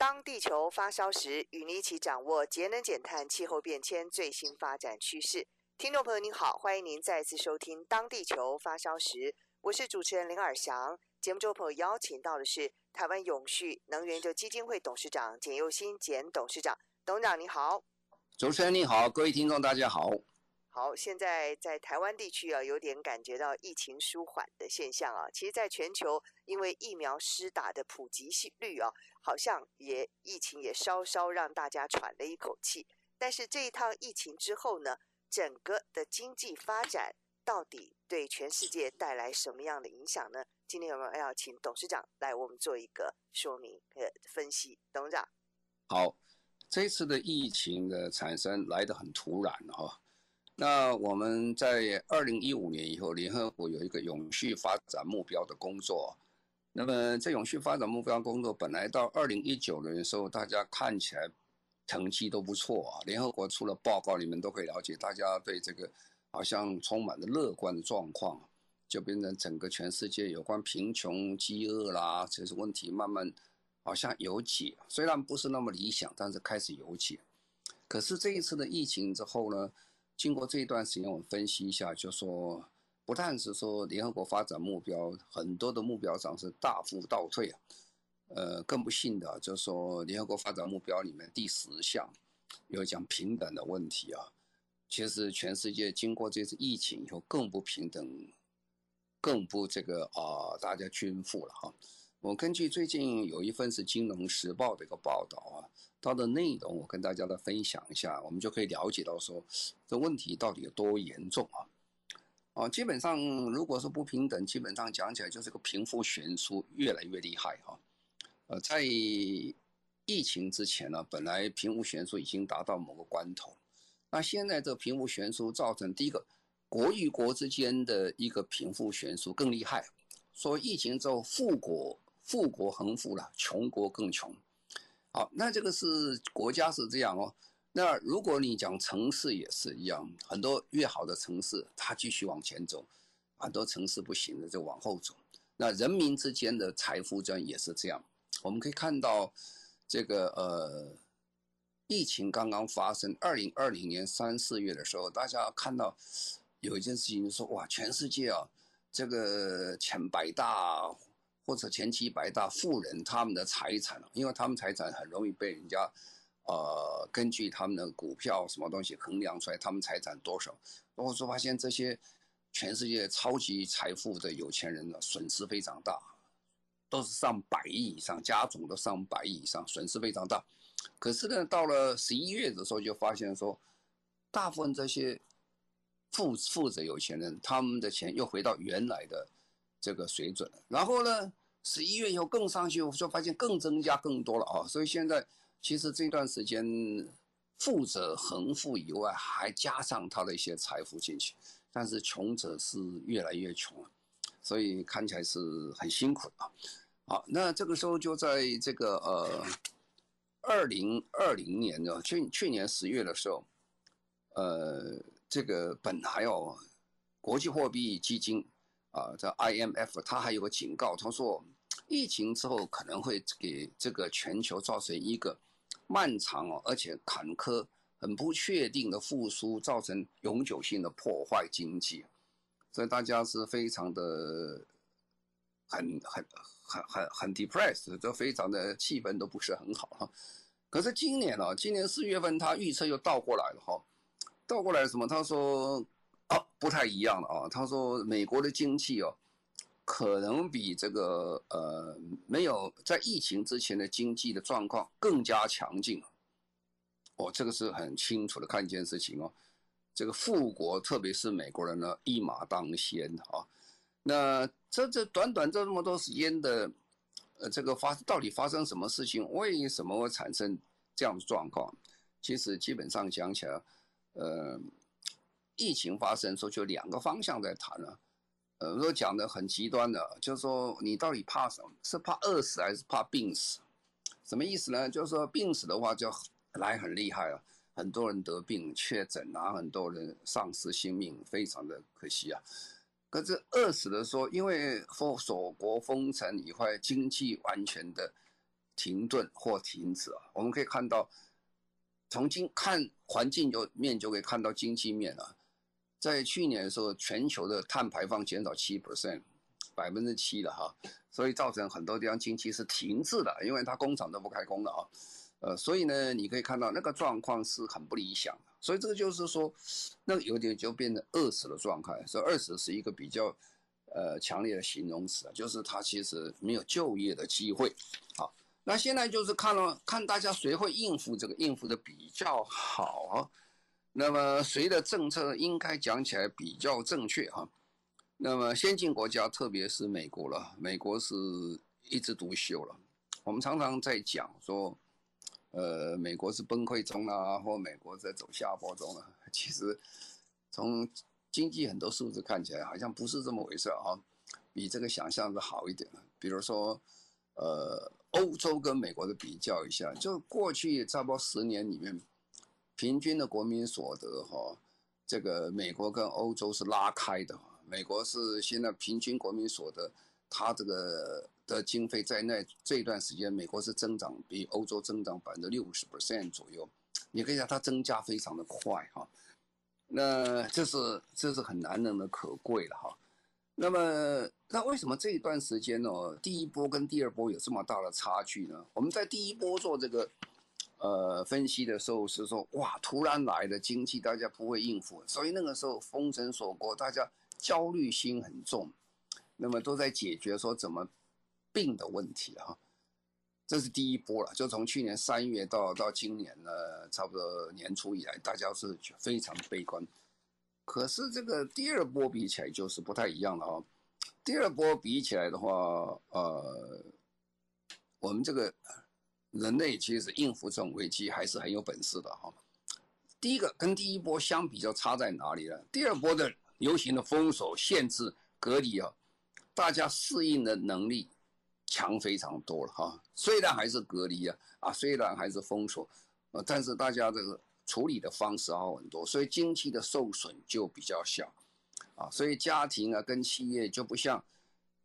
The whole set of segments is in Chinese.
当地球发烧时，与您一起掌握节能减碳、气候变迁最新发展趋势。听众朋友您好，欢迎您再次收听《当地球发烧时》，我是主持人林尔祥。节目中朋友邀请到的是台湾永续能源研究基金会董事长简佑新简董事长，董事长你好。主持人你好，各位听众大家好。好，现在在台湾地区啊，有点感觉到疫情舒缓的现象啊。其实，在全球，因为疫苗施打的普及率啊，好像也疫情也稍稍让大家喘了一口气。但是这一趟疫情之后呢，整个的经济发展到底对全世界带来什么样的影响呢？今天有没有要请董事长来我们做一个说明和分析？董事长，好，这次的疫情的产生来得很突然哈。那我们在二零一五年以后，联合国有一个永续发展目标的工作。那么这永续发展目标工作本来到二零一九年的时候，大家看起来成绩都不错啊。联合国出了报告，你们都可以了解，大家对这个好像充满了乐观的状况，就变成整个全世界有关贫穷、饥饿啦这些问题慢慢好像有解，虽然不是那么理想，但是开始有解。可是这一次的疫情之后呢？经过这一段时间，我们分析一下，就说不但是说联合国发展目标很多的目标上是大幅倒退啊，呃，更不幸的就是说联合国发展目标里面第十项有讲平等的问题啊，其实全世界经过这次疫情以后更不平等，更不这个啊，大家均富了哈。我根据最近有一份是《金融时报》的一个报道啊，它的内容我跟大家来分享一下，我们就可以了解到说这问题到底有多严重啊！啊，基本上如果是不平等，基本上讲起来就是个贫富悬殊越来越厉害哈。呃，在疫情之前呢，本来贫富悬殊已经达到某个关头，那现在这贫富悬殊造成第一个国与国之间的一个贫富悬殊更厉害，说疫情之后富国。富国恒富了，穷国更穷。好，那这个是国家是这样哦。那如果你讲城市也是一样，很多越好的城市，它继续往前走；很多城市不行的就往后走。那人民之间的财富这样也是这样。我们可以看到，这个呃，疫情刚刚发生，二零二零年三四月的时候，大家看到有一件事情，就说哇，全世界啊，这个前百大。或者前几百大富人他们的财产，因为他们财产很容易被人家，呃，根据他们的股票什么东西衡量出来，他们财产多少。然后说发现这些全世界超级财富的有钱人呢，损失非常大，都是上百亿以上，家总都上百亿以上，损失非常大。可是呢，到了十一月的时候，就发现说，大部分这些富富者有钱人，他们的钱又回到原来的。这个水准，然后呢，十一月以后更上去，我就发现更增加更多了啊！所以现在其实这段时间富者恒富以外，还加上他的一些财富进去，但是穷者是越来越穷了，所以看起来是很辛苦的啊。好，那这个时候就在这个呃二零二零年的去去年十月的时候，呃，这个本来哦，国际货币基金。啊，这 IMF 它还有个警告，他说疫情之后可能会给这个全球造成一个漫长哦，而且坎坷、很不确定的复苏，造成永久性的破坏经济，所以大家是非常的很很很很很 depressed，都非常的气氛都不是很好哈。可是今年啊，今年四月份他预测又倒过来了哈，倒过来什么？他说。啊，不太一样了啊！他说，美国的经济哦，可能比这个呃没有在疫情之前的经济的状况更加强劲。哦，这个是很清楚的看一件事情哦。这个富国，特别是美国人呢，一马当先啊。那这这短短这么多时间的呃，这个发到底发生什么事情？为什么会产生这样的状况？其实基本上讲起来，呃，疫情发生的时候就两个方向在谈了。呃，如果讲的很极端的，就是说你到底怕什么？是怕饿死还是怕病死？什么意思呢？就是说病死的话就来很厉害了，很多人得病确诊啊，很多人丧失性命，非常的可惜啊。可是饿死的时候，因为封锁国封城以后，经济完全的停顿或停止啊。我们可以看到，从经看环境就面就可以看到经济面啊。在去年的时候，全球的碳排放减少七 percent，百分之七了哈，所以造成很多地方经济是停滞的，因为它工厂都不开工了啊。呃，所以呢，你可以看到那个状况是很不理想的。所以这个就是说，那有点就变成饿死的状态。所以饿死是一个比较呃强烈的形容词啊，就是它其实没有就业的机会。好，那现在就是看了看大家谁会应付这个，应付的比较好。那么谁的政策应该讲起来比较正确哈？那么先进国家，特别是美国了，美国是一枝独秀了。我们常常在讲说。呃，美国是崩溃中啊，或美国在走下坡中啊。其实从经济很多数字看起来，好像不是这么回事啊，比这个想象的好一点。比如说，呃，欧洲跟美国的比较一下，就过去差不多十年里面，平均的国民所得哈，这个美国跟欧洲是拉开的。美国是现在平均国民所得，它这个。的经费在那这一段时间，美国是增长比欧洲增长百分之六十 percent 左右，你可以讲它增加非常的快哈，那这是这是很难能的可贵了哈。那么那为什么这一段时间呢，第一波跟第二波有这么大的差距呢？我们在第一波做这个呃分析的时候是说，哇，突然来的经济大家不会应付，所以那个时候封城锁国，大家焦虑心很重，那么都在解决说怎么。病的问题哈，这是第一波了，就从去年三月到到今年呢，差不多年初以来，大家是非常悲观。可是这个第二波比起来就是不太一样了啊。第二波比起来的话，呃，我们这个人类其实应付这种危机还是很有本事的哈。第一个跟第一波相比较差在哪里呢？第二波的流行的封锁、限制、隔离啊，大家适应的能力。强非常多了哈，虽然还是隔离啊啊，虽然还是封锁，呃，但是大家这个处理的方式好很多，所以经济的受损就比较小，啊，所以家庭啊跟企业就不像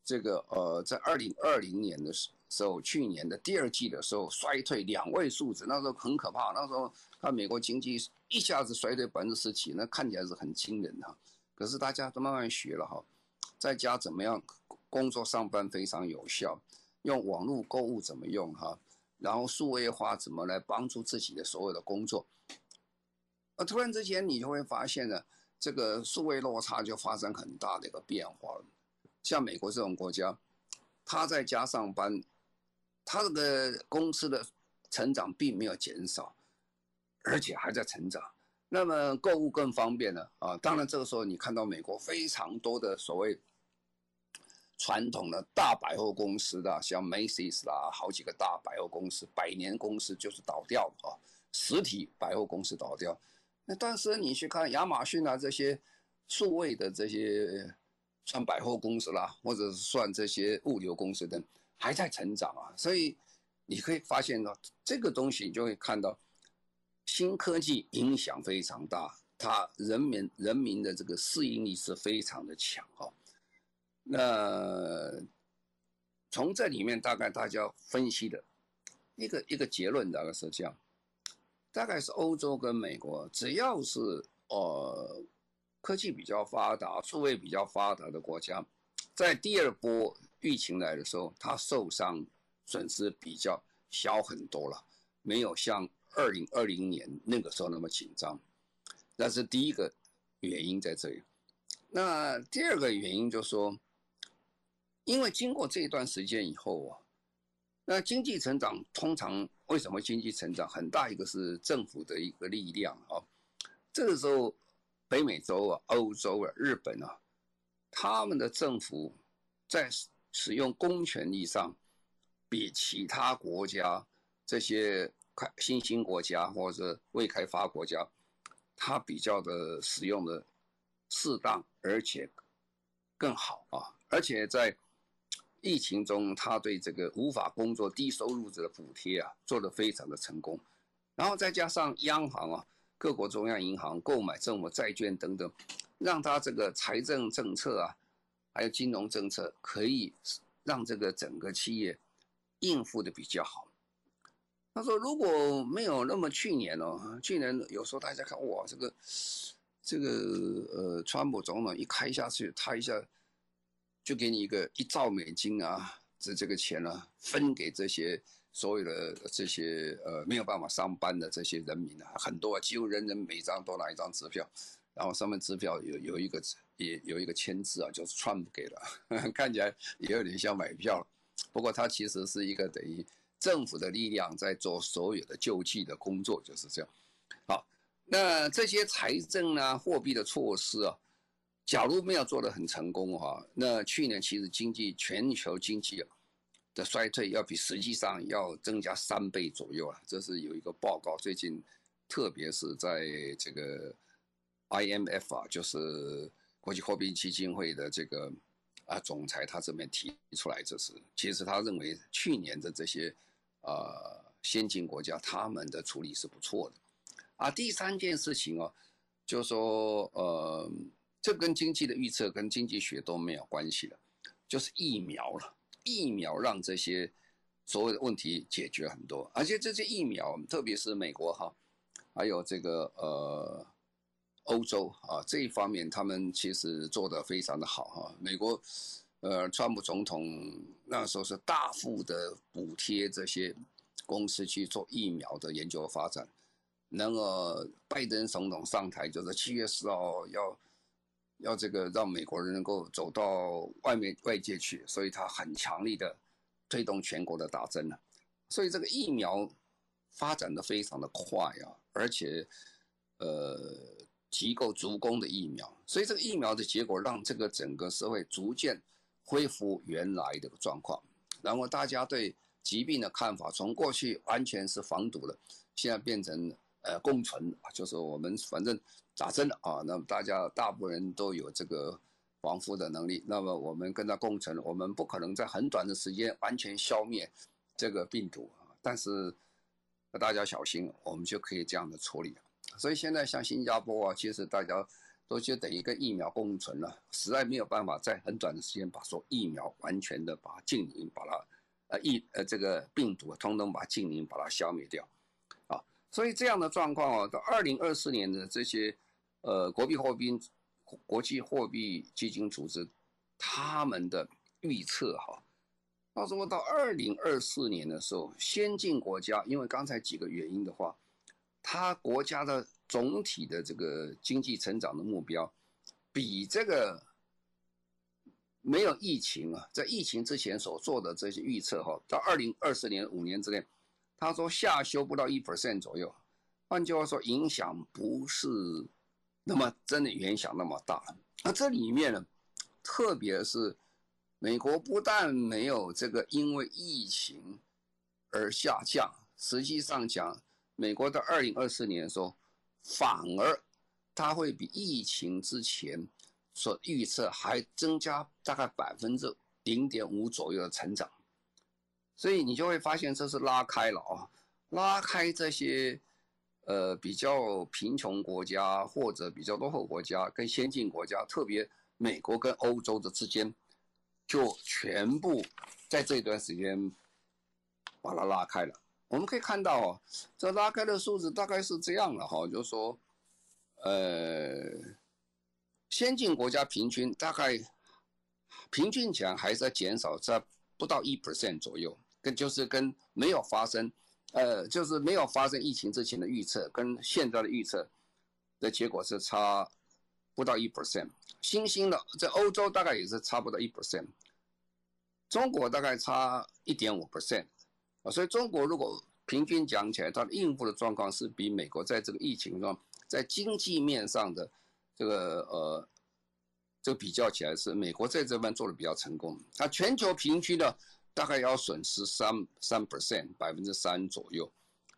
这个呃，在二零二零年的时时候，去年的第二季的时候衰退两位数字，那时候很可怕，那时候看美国经济一下子衰退百分之十几，那看起来是很惊人的，可是大家都慢慢学了哈，在家怎么样？工作上班非常有效，用网络购物怎么用哈？然后数位化怎么来帮助自己的所有的工作？啊突然之间，你就会发现呢，这个数位落差就发生很大的一个变化了。像美国这种国家，他在家上班，他这个公司的成长并没有减少，而且还在成长。那么购物更方便了啊！当然，这个时候你看到美国非常多的所谓。传统的大百货公司的，像 Macy's 啦，好几个大百货公司，百年公司就是倒掉啊，实体百货公司倒掉。那但是你去看亚马逊啊这些数位的这些算百货公司啦，或者是算这些物流公司等，还在成长啊。所以你可以发现到这个东西，你就会看到新科技影响非常大，它人民人民的这个适应力是非常的强啊。那从这里面大概大家分析的一个一个结论大概是这样，大概是欧洲跟美国，只要是呃科技比较发达、数位比较发达的国家，在第二波疫情来的时候，他受伤损失比较小很多了，没有像二零二零年那个时候那么紧张。那是第一个原因在这里。那第二个原因就是说。因为经过这一段时间以后啊，那经济成长通常为什么经济成长很大一个是政府的一个力量啊？这个时候，北美洲啊、欧洲啊、日本啊，他们的政府在使用公权力上比其他国家这些开新兴国家或者未开发国家，它比较的使用的适当，而且更好啊，而且在疫情中，他对这个无法工作低收入者的补贴啊，做得非常的成功，然后再加上央行啊，各国中央银行购买政府债券等等，让他这个财政政策啊，还有金融政策可以让这个整个企业应付的比较好。他说如果没有那么去年哦，去年有时候大家看哇，这个这个呃，川普总统一开下去，他一下。就给你一个一兆美金啊，这这个钱呢、啊，分给这些所有的这些呃没有办法上班的这些人民啊，很多啊，几乎人人每张都拿一张支票，然后上面支票有有一个也有一个签字啊，就是川普给的，看起来也有点像买票，不过它其实是一个等于政府的力量在做所有的救济的工作，就是这样。好，那这些财政啊、货币的措施啊。假如没有做得很成功哈，那去年其实经济全球经济啊的衰退要比实际上要增加三倍左右啊，这是有一个报告，最近特别是在这个 IMF 啊，就是国际货币基金会的这个啊总裁他这边提出来，这是其实他认为去年的这些呃先进国家他们的处理是不错的啊。第三件事情哦，就是说呃。这跟经济的预测跟经济学都没有关系了，就是疫苗了。疫苗让这些所有的问题解决很多，而且这些疫苗，特别是美国哈，还有这个呃欧洲啊这一方面，他们其实做得非常的好哈。美国呃，川普总统那时候是大幅的补贴这些公司去做疫苗的研究发展。那么拜登总统上台就是七月四号要。要这个让美国人能够走到外面外界去，所以他很强力的推动全国的打针了。所以这个疫苗发展的非常的快啊，而且呃提供足够的疫苗，所以这个疫苗的结果让这个整个社会逐渐恢复原来的状况。然后大家对疾病的看法从过去完全是防堵的，现在变成呃共存，就是我们反正。打针了啊，那么大家大部分人都有这个防护的能力，那么我们跟它共存，我们不可能在很短的时间完全消灭这个病毒啊，但是大家小心，我们就可以这样的处理。所以现在像新加坡啊，其实大家都就等一个疫苗共存了，实在没有办法在很短的时间把说疫苗完全的把它净零，把它呃疫呃这个病毒通通把它净零，把它消灭掉啊。所以这样的状况啊，到二零二四年的这些。呃，国际货币国际货币基金组织他们的预测哈，到时候到二零二四年的时候，先进国家因为刚才几个原因的话，他国家的总体的这个经济成长的目标，比这个没有疫情啊，在疫情之前所做的这些预测哈，到二零二四年五年之内，他说下修不到一 percent 左右，换句话说，影响不是。那么真的影响那么大？那这里面呢，特别是美国不但没有这个因为疫情而下降，实际上讲，美国到二零二四年的时候，反而它会比疫情之前所预测还增加大概百分之零点五左右的成长。所以你就会发现这是拉开了啊，拉开这些。呃，比较贫穷国家或者比较落后国家跟先进国家，特别美国跟欧洲的之间，就全部在这段时间把它拉开了。我们可以看到哦，这拉开的数字大概是这样的哈，就是说，呃，先进国家平均大概平均讲还是在减少在不到一 percent 左右，跟就是跟没有发生。呃，就是没有发生疫情之前的预测，跟现在的预测的结果是差不到一 percent。新兴的在欧洲大概也是差不到一 percent，中国大概差一点五 percent。啊，所以中国如果平均讲起来，它的应付的状况是比美国在这个疫情中，在经济面上的这个呃，这个比较起来是美国在这边做的比较成功。它全球平均的大概要损失三三 percent 百分之三左右，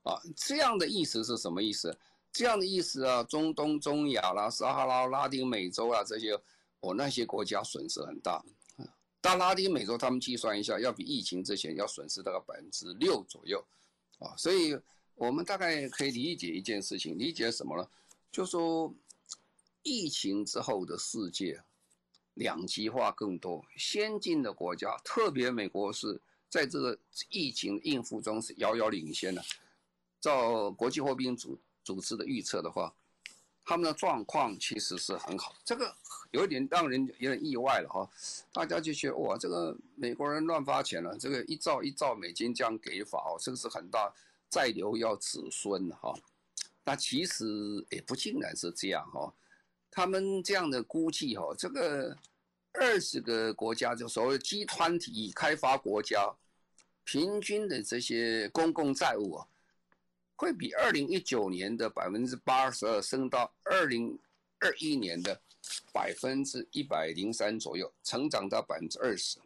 啊，这样的意思是什么意思？这样的意思啊，中东、中亚啦、撒哈拉、拉丁美洲啊这些，我、哦、那些国家损失很大。到拉丁美洲，他们计算一下，要比疫情之前要损失大概百分之六左右，啊，所以我们大概可以理解一件事情，理解什么呢？就说疫情之后的世界两极化更多，先进的国家，特别美国是在这个疫情应付中是遥遥领先的。照国际货币组组织的预测的话，他们的状况其实是很好，这个。有一点让人有点意外了哈，大家就觉得哇，这个美国人乱发钱了，这个一兆一兆美金这样给法哦，这个是很大，再留要子孙哈。那其实也不尽然是这样哈，他们这样的估计哈，这个二十个国家就所谓集团体开发国家，平均的这些公共债务啊，会比二零一九年的百分之八十二升到二零二一年的。百分之一百零三左右，成长到百分之二十。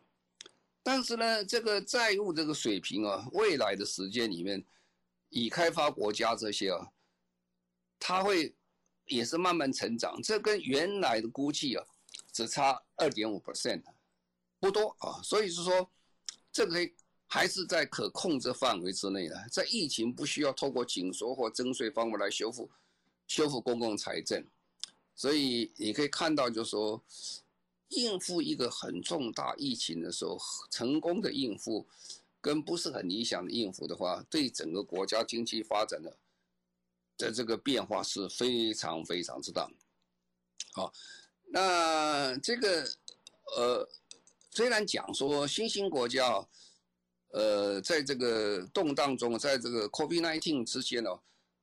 但是呢，这个债务这个水平啊，未来的时间里面，已开发国家这些啊，它会也是慢慢成长。这跟原来的估计啊，只差二点五 percent，不多啊。所以是说，这个还是在可控制范围之内的。在疫情不需要透过紧缩或征税方法来修复修复公共财政。所以你可以看到，就是说，应付一个很重大疫情的时候，成功的应付，跟不是很理想的应付的话，对整个国家经济发展的的这个变化是非常非常之大。好，那这个呃，虽然讲说新兴国家，呃，在这个动荡中，在这个 COVID-19 之间呢。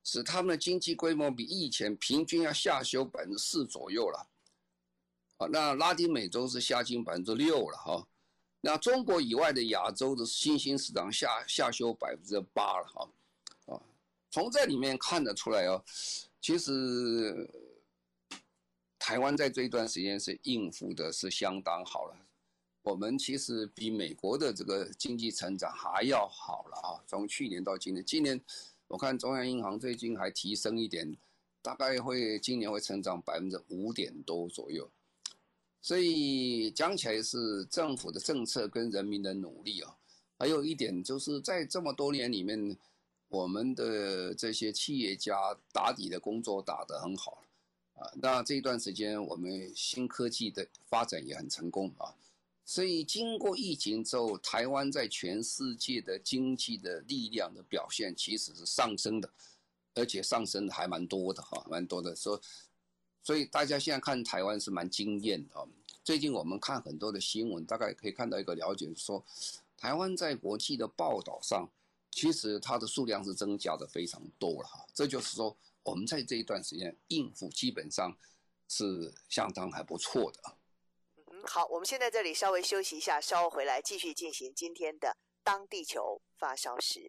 使他们的经济规模比以前平均要下修百分之四左右了，啊，那拉丁美洲是下降百分之六了哈，那中国以外的亚洲的新兴市场下下修百分之八了哈，啊，从这里面看得出来哦，其实台湾在这一段时间是应付的是相当好了，我们其实比美国的这个经济成长还要好了啊，从去年到今年，今年。我看中央银行最近还提升一点，大概会今年会成长百分之五点多左右，所以讲起来是政府的政策跟人民的努力啊。还有一点就是在这么多年里面，我们的这些企业家打底的工作打得很好啊。那这一段时间我们新科技的发展也很成功啊。所以经过疫情之后，台湾在全世界的经济的力量的表现其实是上升的，而且上升的还蛮多的哈，蛮多的。所以，所以大家现在看台湾是蛮惊艳的。最近我们看很多的新闻，大概可以看到一个了解，说台湾在国际的报道上，其实它的数量是增加的非常多了哈。这就是说，我们在这一段时间应付基本上是相当还不错的。好，我们现在这里稍微休息一下，稍后回来继续进行今天的《当地球发烧时》。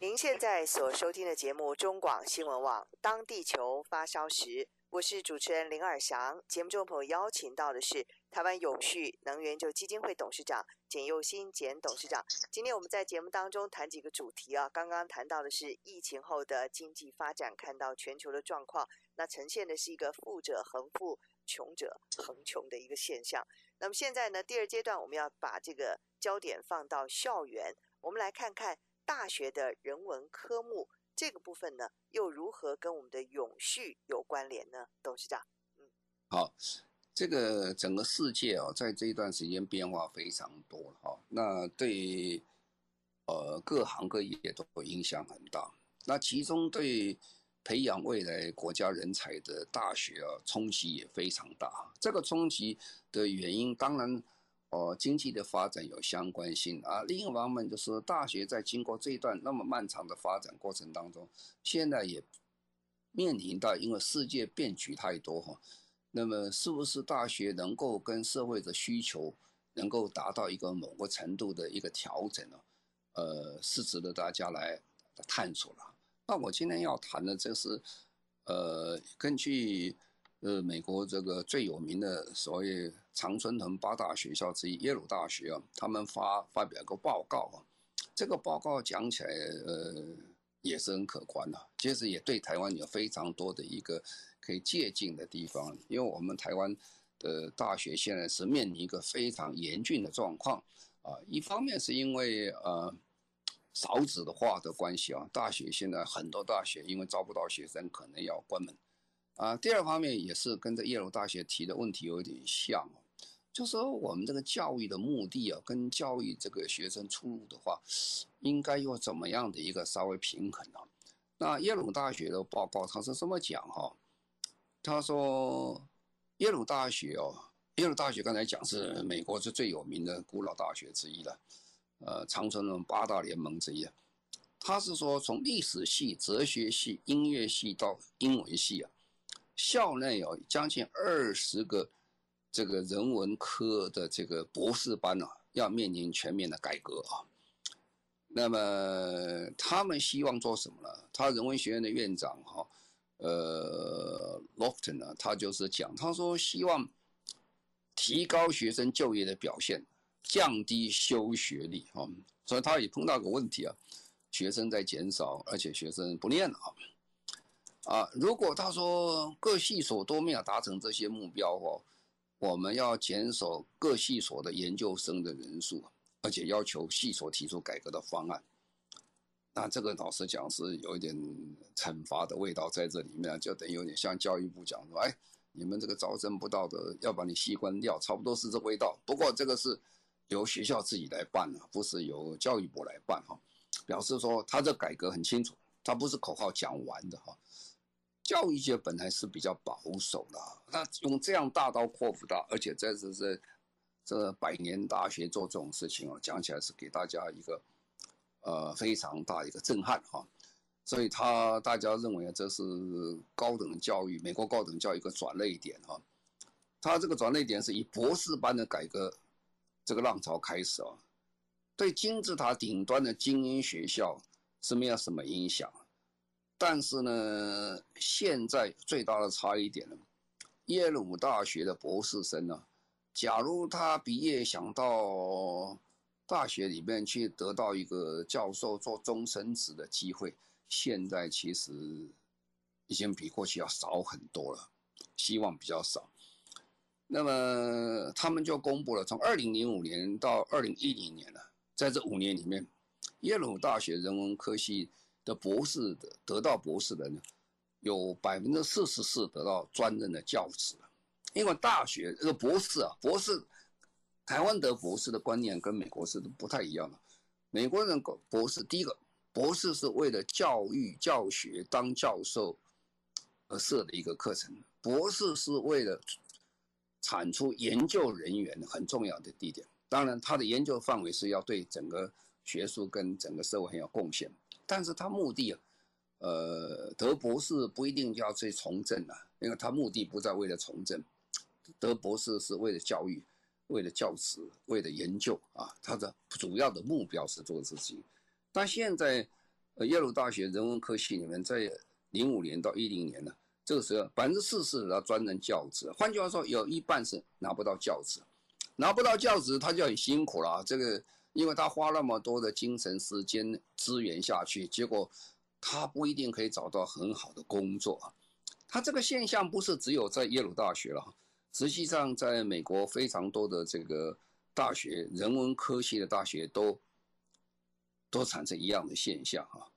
您现在所收听的节目中广新闻网《当地球发烧时》，我是主持人林尔祥。节目中朋友邀请到的是台湾永续能源就基金会董事长简佑新简董事长。今天我们在节目当中谈几个主题啊，刚刚谈到的是疫情后的经济发展，看到全球的状况，那呈现的是一个富者恒富。穷者恒穷的一个现象。那么现在呢，第二阶段我们要把这个焦点放到校园，我们来看看大学的人文科目这个部分呢，又如何跟我们的永续有关联呢？董事长，嗯，好，这个整个世界啊，在这一段时间变化非常多哈，那对呃各行各业都影响很大。那其中对培养未来国家人才的大学啊，冲击也非常大。这个冲击的原因，当然，呃，经济的发展有相关性啊。另一方面，就是大学在经过这一段那么漫长的发展过程当中，现在也面临到，因为世界变局太多哈，那么是不是大学能够跟社会的需求能够达到一个某个程度的一个调整呢？呃，是值得大家来探索了。那我今天要谈的，这是，呃，根据呃美国这个最有名的所谓常春藤八大学校之一耶鲁大学啊，他们发发表一个报告啊，这个报告讲起来呃也是很可观的，其实也对台湾有非常多的一个可以借鉴的地方，因为我们台湾的大学现在是面临一个非常严峻的状况啊，一方面是因为呃少子的话的关系啊，大学现在很多大学因为招不到学生，可能要关门。啊，第二方面也是跟这耶鲁大学提的问题有点像，就说我们这个教育的目的啊，跟教育这个学生出路的话，应该有怎么样的一个稍微平衡啊？那耶鲁大学的报告他是这么讲哈，他说耶鲁大学哦，耶鲁大学刚才讲是美国是最有名的古老大学之一了，呃，长春藤八大联盟之一，他是说从历史系、哲学系、音乐系到英文系啊。校内有将近二十个这个人文科的这个博士班呢、啊，要面临全面的改革啊。那么他们希望做什么呢？他人文学院的院长哈，呃，Lofton 呢，他就是讲，他说希望提高学生就业的表现，降低休学率啊。所以他也碰到个问题啊，学生在减少，而且学生不念了啊。啊，如果他说各系所都没有达成这些目标哦，我们要减少各系所的研究生的人数，而且要求系所提出改革的方案。那这个老实讲是有一点惩罚的味道在这里面，就等于有点像教育部讲说，哎，你们这个招生不道德要把你系关掉，差不多是这味道。不过这个是由学校自己来办的，不是由教育部来办哈。表示说他这改革很清楚，他不是口号讲完的哈。教育界本来是比较保守的，那用这样大刀阔斧大，而且在这这这百年大学做这种事情哦，讲起来是给大家一个呃非常大一个震撼哈。所以他大家认为这是高等教育，美国高等教育一个转捩点哈。他这个转捩点是以博士班的改革这个浪潮开始啊，对金字塔顶端的精英学校是没有什么影响。但是呢，现在最大的差异点呢，耶鲁大学的博士生呢，假如他毕业想到大学里面去得到一个教授做终身职的机会，现在其实已经比过去要少很多了，希望比较少。那么他们就公布了，从二零零五年到二零一零年呢，在这五年里面，耶鲁大学人文科系。的博士的得到博士的呢，有百分之四十四得到专任的教职，因为大学这个博士啊，博士，台湾得博士的观念跟美国是不太一样的。美国人博士，第一个博士是为了教育教学当教授而设的一个课程，博士是为了产出研究人员很重要的地点。当然，他的研究范围是要对整个学术跟整个社会很有贡献。但是他目的，呃，得博士不一定就要去从政啊，因为他目的不在为了从政，得博士是为了教育，为了教职，为了研究啊，他的主要的目标是做这事情。但现在，耶鲁大学人文科系里面，在零五年到一零年呢，这个时候百分之四十拿专任教职，换句话说，有一半是拿不到教职，拿不到教职他就很辛苦了，这个。因为他花那么多的精神、时间、资源下去，结果他不一定可以找到很好的工作。他这个现象不是只有在耶鲁大学了，实际上在美国非常多的这个大学、人文科系的大学都都产生一样的现象啊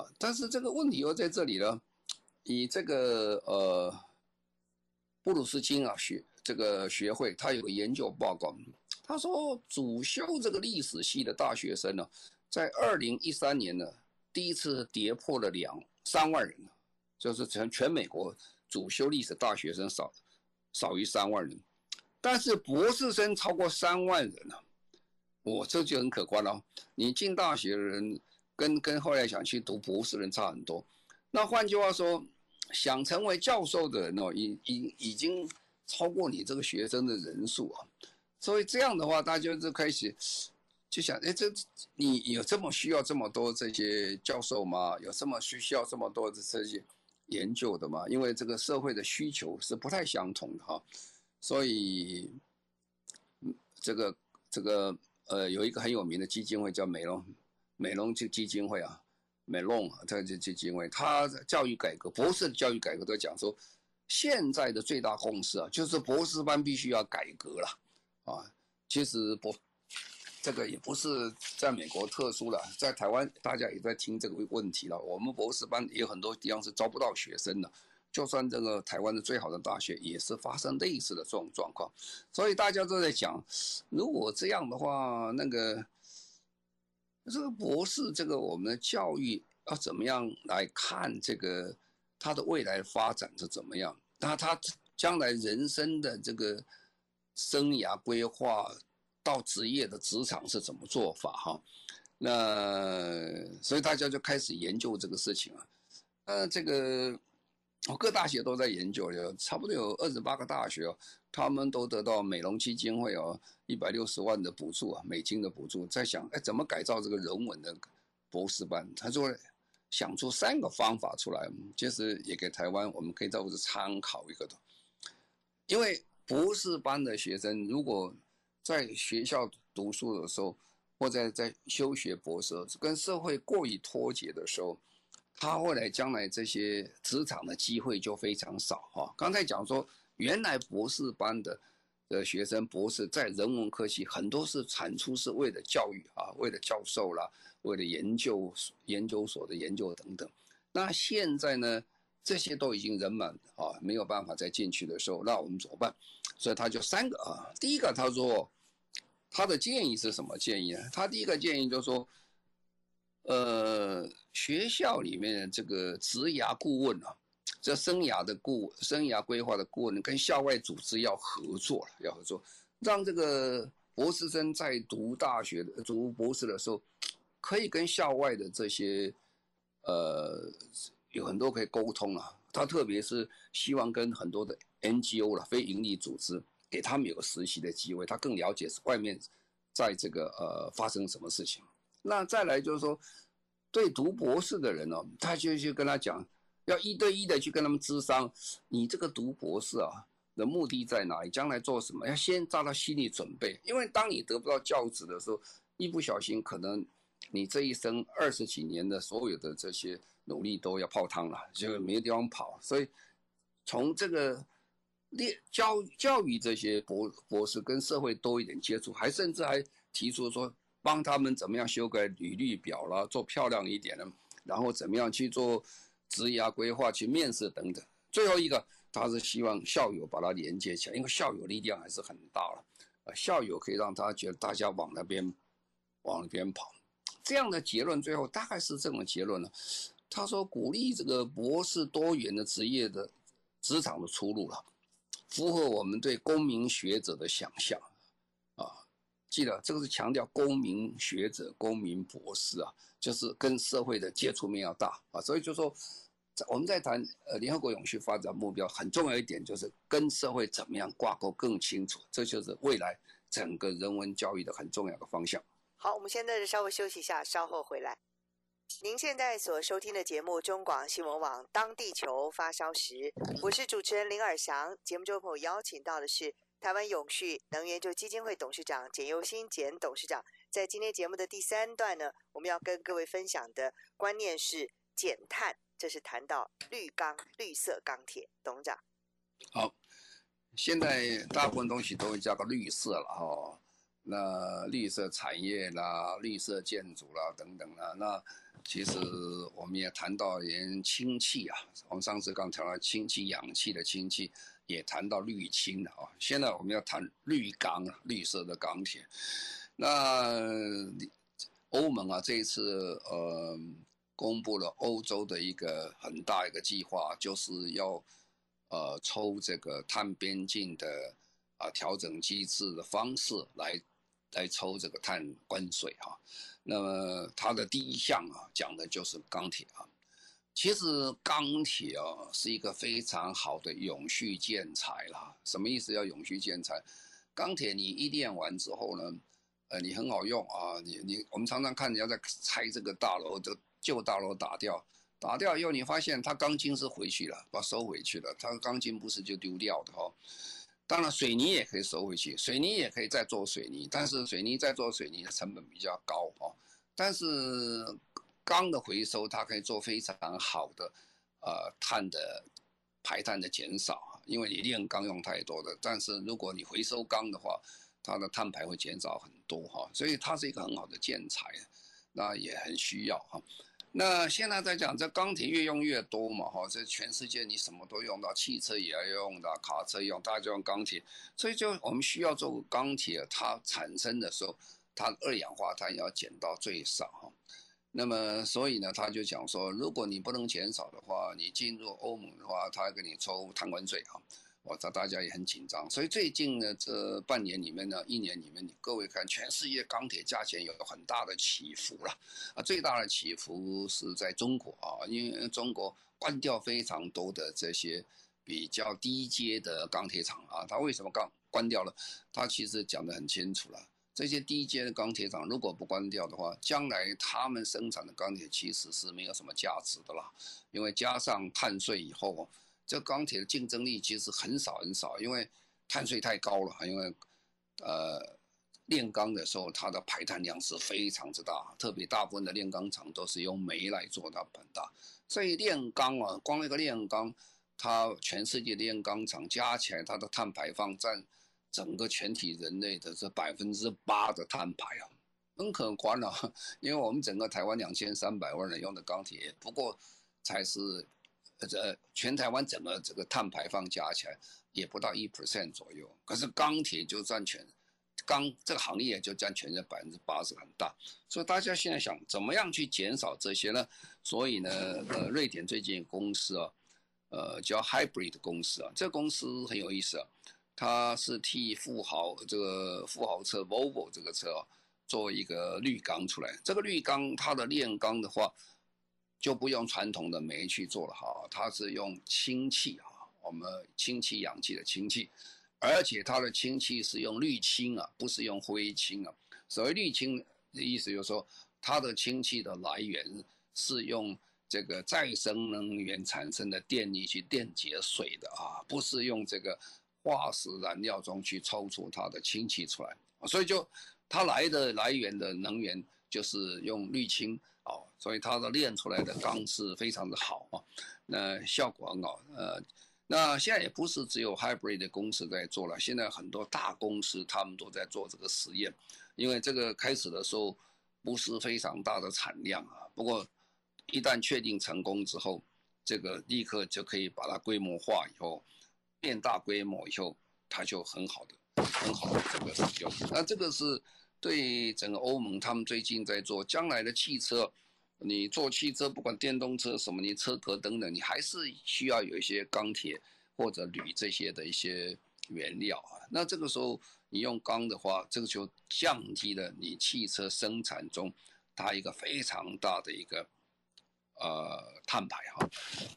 啊！但是这个问题又在这里呢，以这个呃布鲁斯金啊学这个学会，他有个研究报告。他说，主修这个历史系的大学生呢，在二零一三年呢，第一次跌破了两三万人，就是全全美国主修历史大学生少少于三万人，但是博士生超过三万人了，我这就很可观了。你进大学的人跟跟后来想去读博士的人差很多。那换句话说，想成为教授的人哦，已已已经超过你这个学生的人数啊。所以这样的话，大家就开始就想，哎，这你有这么需要这么多这些教授吗？有这么需需要这么多的这些研究的吗？因为这个社会的需求是不太相同的哈。所以这个这个呃，有一个很有名的基金会叫美容美容基基金会啊，美龙这个基金会，它教育改革，博士的教育改革都讲说，现在的最大共识啊，就是博士班必须要改革了啊。其实博这个也不是在美国特殊的，在台湾大家也在听这个问题了。我们博士班也有很多地方是招不到学生的。就算这个台湾的最好的大学，也是发生类似的这种状况，所以大家都在讲，如果这样的话，那个这个博士，这个我们的教育要怎么样来看这个他的未来发展是怎么样？那他将来人生的这个生涯规划到职业的职场是怎么做法？哈，那所以大家就开始研究这个事情啊，呃，这个。哦，各大学都在研究，有差不多有二十八个大学哦，他们都得到美容基金会哦一百六十万的补助啊，美金的补助，在想哎怎么改造这个人文的博士班？他说想出三个方法出来，其实也给台湾我们可以作为参考一个的。因为博士班的学生如果在学校读书的时候，或者在修学博士，跟社会过于脱节的时候。他后来将来这些职场的机会就非常少哈。刚才讲说，原来博士班的的学生，博士在人文科系很多是产出是为了教育啊，为了教授啦，为了研究研究所的研究等等。那现在呢，这些都已经人满啊，没有办法再进去的时候，那我们怎么办？所以他就三个啊，第一个他说他的建议是什么建议呢？他第一个建议就是说。呃，学校里面这个职涯顾问啊，这生涯的顾、生涯规划的顾问，跟校外组织要合作了，要合作，让这个博士生在读大学的、读博士的时候，可以跟校外的这些，呃，有很多可以沟通啊。他特别是希望跟很多的 NGO 了、非营利组织，给他们有个实习的机会，他更了解外面在这个呃发生什么事情。那再来就是说，对读博士的人哦，他就去跟他讲，要一对一的去跟他们咨商。你这个读博士啊的目的在哪里？将来做什么？要先做到心理准备。因为当你得不到教职的时候，一不小心可能你这一生二十几年的所有的这些努力都要泡汤了，就没地方跑。所以从这个教教育这些博博士跟社会多一点接触，还甚至还提出说。帮他们怎么样修改履历表啦，做漂亮一点的，然后怎么样去做职业规划、去面试等等。最后一个，他是希望校友把它连接起来，因为校友力量还是很大了。呃，校友可以让他觉得大家往那边往那边跑。这样的结论最后大概是这种结论呢。他说鼓励这个博士多元的职业的职场的出路了，符合我们对公民学者的想象。记得这个是强调公民学者、公民博士啊，就是跟社会的接触面要大啊，所以就说，我们在谈呃联合国永续发展目标很重要一点，就是跟社会怎么样挂钩更清楚，这就是未来整个人文教育的很重要的方向。好，我们现在稍微休息一下，稍后回来。您现在所收听的节目中广新闻网《当地球发烧时》，我是主持人林尔祥。节目中朋友邀请到的是。台湾永续能源就基金会董事长简又新简董事长，在今天节目的第三段呢，我们要跟各位分享的观念是减碳，这是谈到绿钢、绿色钢铁。董事长，好，现在大部分东西都会加个绿色了哈，那绿色产业啦、绿色建筑啦等等啦，那其实我们也谈到连氢气啊，我们上次刚谈了氢气、氧气的氢气。也谈到绿氢了啊，现在我们要谈绿钢啊，绿色的钢铁。那欧盟啊，这一次呃公布了欧洲的一个很大一个计划，就是要呃抽这个碳边境的啊调整机制的方式来来抽这个碳关税哈。那么它的第一项啊讲的就是钢铁啊。其实钢铁啊是一个非常好的永续建材啦。什么意思？要永续建材？钢铁你一炼完之后呢，呃，你很好用啊。你你我们常常看人家在拆这个大楼，就旧大楼打掉，打掉以后你发现它钢筋是回去了，把它收回去了。它钢筋不是就丢掉的哈。当然水泥也可以收回去，水泥也可以再做水泥，但是水泥再做水泥的成本比较高哦。但是钢的回收它可以做非常好的呃碳的排碳的减少，因为你炼钢用太多的，但是如果你回收钢的话，它的碳排会减少很多哈，所以它是一个很好的建材，那也很需要哈。那现在在讲这钢铁越用越多嘛，哈，这全世界你什么都用到，汽车也要用到，卡车用，大家就用钢铁，所以就我们需要做钢铁，它产生的时候，它二氧化碳要减到最少哈。那么所以呢，他就讲说，如果你不能减少的话，你进入欧盟的话，他给你抽贪官税啊。我知道大家也很紧张，所以最近呢，这半年里面呢，一年里面，你各位看，全世界钢铁价钱有很大的起伏了，啊，最大的起伏是在中国啊，因为中国关掉非常多的这些比较低阶的钢铁厂啊，它为什么钢关掉了？它其实讲得很清楚了，这些低阶的钢铁厂如果不关掉的话，将来他们生产的钢铁其实是没有什么价值的了，因为加上碳税以后。这钢铁的竞争力其实很少很少，因为碳税太高了。因为，呃，炼钢的时候它的排碳量是非常之大，特别大部分的炼钢厂都是用煤来做，它很大。所以炼钢啊，光那个炼钢，它全世界炼钢厂加起来，它的碳排放占整个全体人类的这百分之八的碳排啊，很可观啊。因为我们整个台湾两千三百万人用的钢铁，不过才是。这全台湾整个这个碳排放加起来也不到一 percent 左右，可是钢铁就占全钢这个行业就占全的百分之八十很大，所以大家现在想怎么样去减少这些呢？所以呢，呃，瑞典最近公司啊，呃，叫 Hybrid 公司啊，这公司很有意思啊，他是替富豪这个富豪车 Volvo 这个车啊做一个绿钢出来，这个绿钢它的炼钢的话。就不用传统的煤去做了哈，它是用氢气啊，我们氢气氧气的氢气，而且它的氢气是用绿氢啊，不是用灰氢啊。所谓绿氢的意思就是说，它的氢气的来源是用这个再生能源产生的电力去电解水的啊，不是用这个化石燃料中去抽出它的氢气出来。所以就它来的来源的能源就是用绿氢。哦，所以它的炼出来的钢是非常的好啊，那效果很好。呃，那现在也不是只有 Hybrid 公司在做了，现在很多大公司他们都在做这个实验，因为这个开始的时候不是非常大的产量啊，不过一旦确定成功之后，这个立刻就可以把它规模化以后，变大规模以后，它就很好的、很好的这个使用。那这个是。对整个欧盟，他们最近在做将来的汽车，你做汽车，不管电动车什么，你车壳等等，你还是需要有一些钢铁或者铝这些的一些原料啊。那这个时候你用钢的话，这个就降低了你汽车生产中它一个非常大的一个呃碳排哈。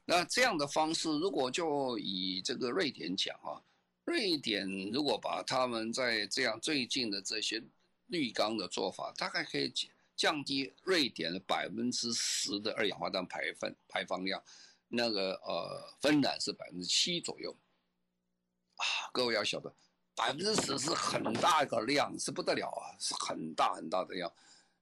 那这样的方式，如果就以这个瑞典讲啊，瑞典如果把他们在这样最近的这些绿钢的做法大概可以降低瑞典的百分之十的二氧化碳排放排放量，那个呃，芬兰是百分之七左右，啊，各位要晓得，百分之十是很大一个量，是不得了啊，是很大很大的量，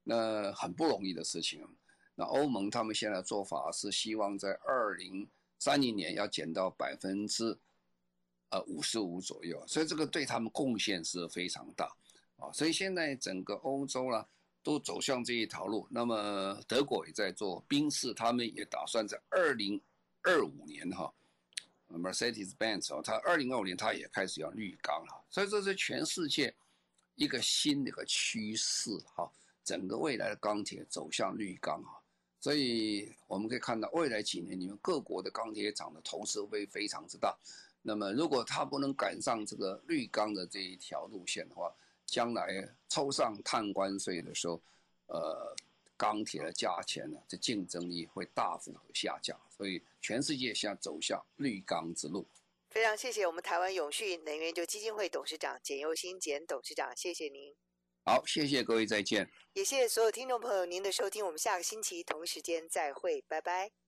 那很不容易的事情。那欧盟他们现在做法是希望在二零三零年要减到百分之呃五十五左右，所以这个对他们贡献是非常大。啊所以现在整个欧洲呢，都走向这一条路。那么德国也在做，宾士他们也打算在二零二五年哈，Mercedes-Benz 哦，它二零二五年它也开始要绿钢了。所以这是全世界一个新的一个趋势哈，整个未来的钢铁走向绿钢哈。所以我们可以看到未来几年你们各国的钢铁厂的投资会非常之大。那么如果它不能赶上这个绿钢的这一条路线的话，将来抽上碳关税的时候，呃，钢铁的价钱呢，这竞争力会大幅度下降，所以全世界现在走向绿钢之路。非常谢谢我们台湾永续能源就基金会董事长简又新简董事长，谢谢您。好，谢谢各位，再见。也谢谢所有听众朋友您的收听，我们下个星期同一时间再会，拜拜。